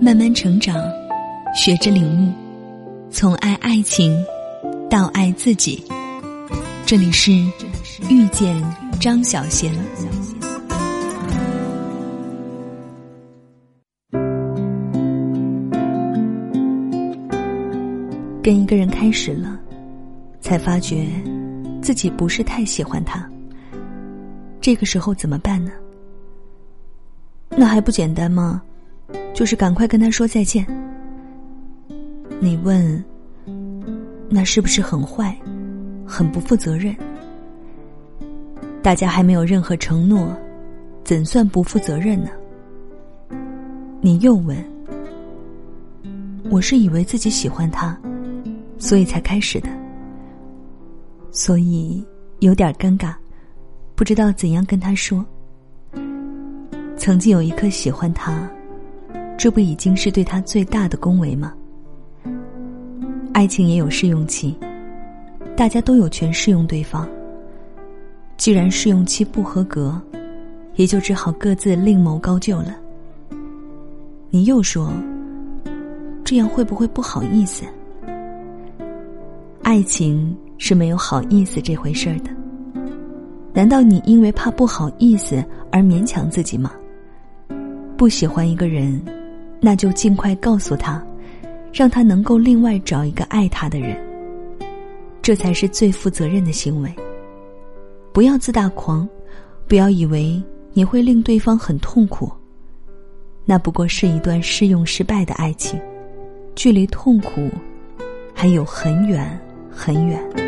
慢慢成长，学着领悟，从爱爱情到爱自己。这里是遇见张小贤。跟一个人开始了，才发觉自己不是太喜欢他。这个时候怎么办呢？那还不简单吗？就是赶快跟他说再见。你问，那是不是很坏，很不负责任？大家还没有任何承诺，怎算不负责任呢？你又问，我是以为自己喜欢他，所以才开始的，所以有点尴尬，不知道怎样跟他说。曾经有一刻喜欢他。这不已经是对他最大的恭维吗？爱情也有试用期，大家都有权试用对方。既然试用期不合格，也就只好各自另谋高就了。你又说，这样会不会不好意思？爱情是没有好意思这回事儿的。难道你因为怕不好意思而勉强自己吗？不喜欢一个人。那就尽快告诉他，让他能够另外找一个爱他的人。这才是最负责任的行为。不要自大狂，不要以为你会令对方很痛苦。那不过是一段试用失败的爱情，距离痛苦还有很远很远。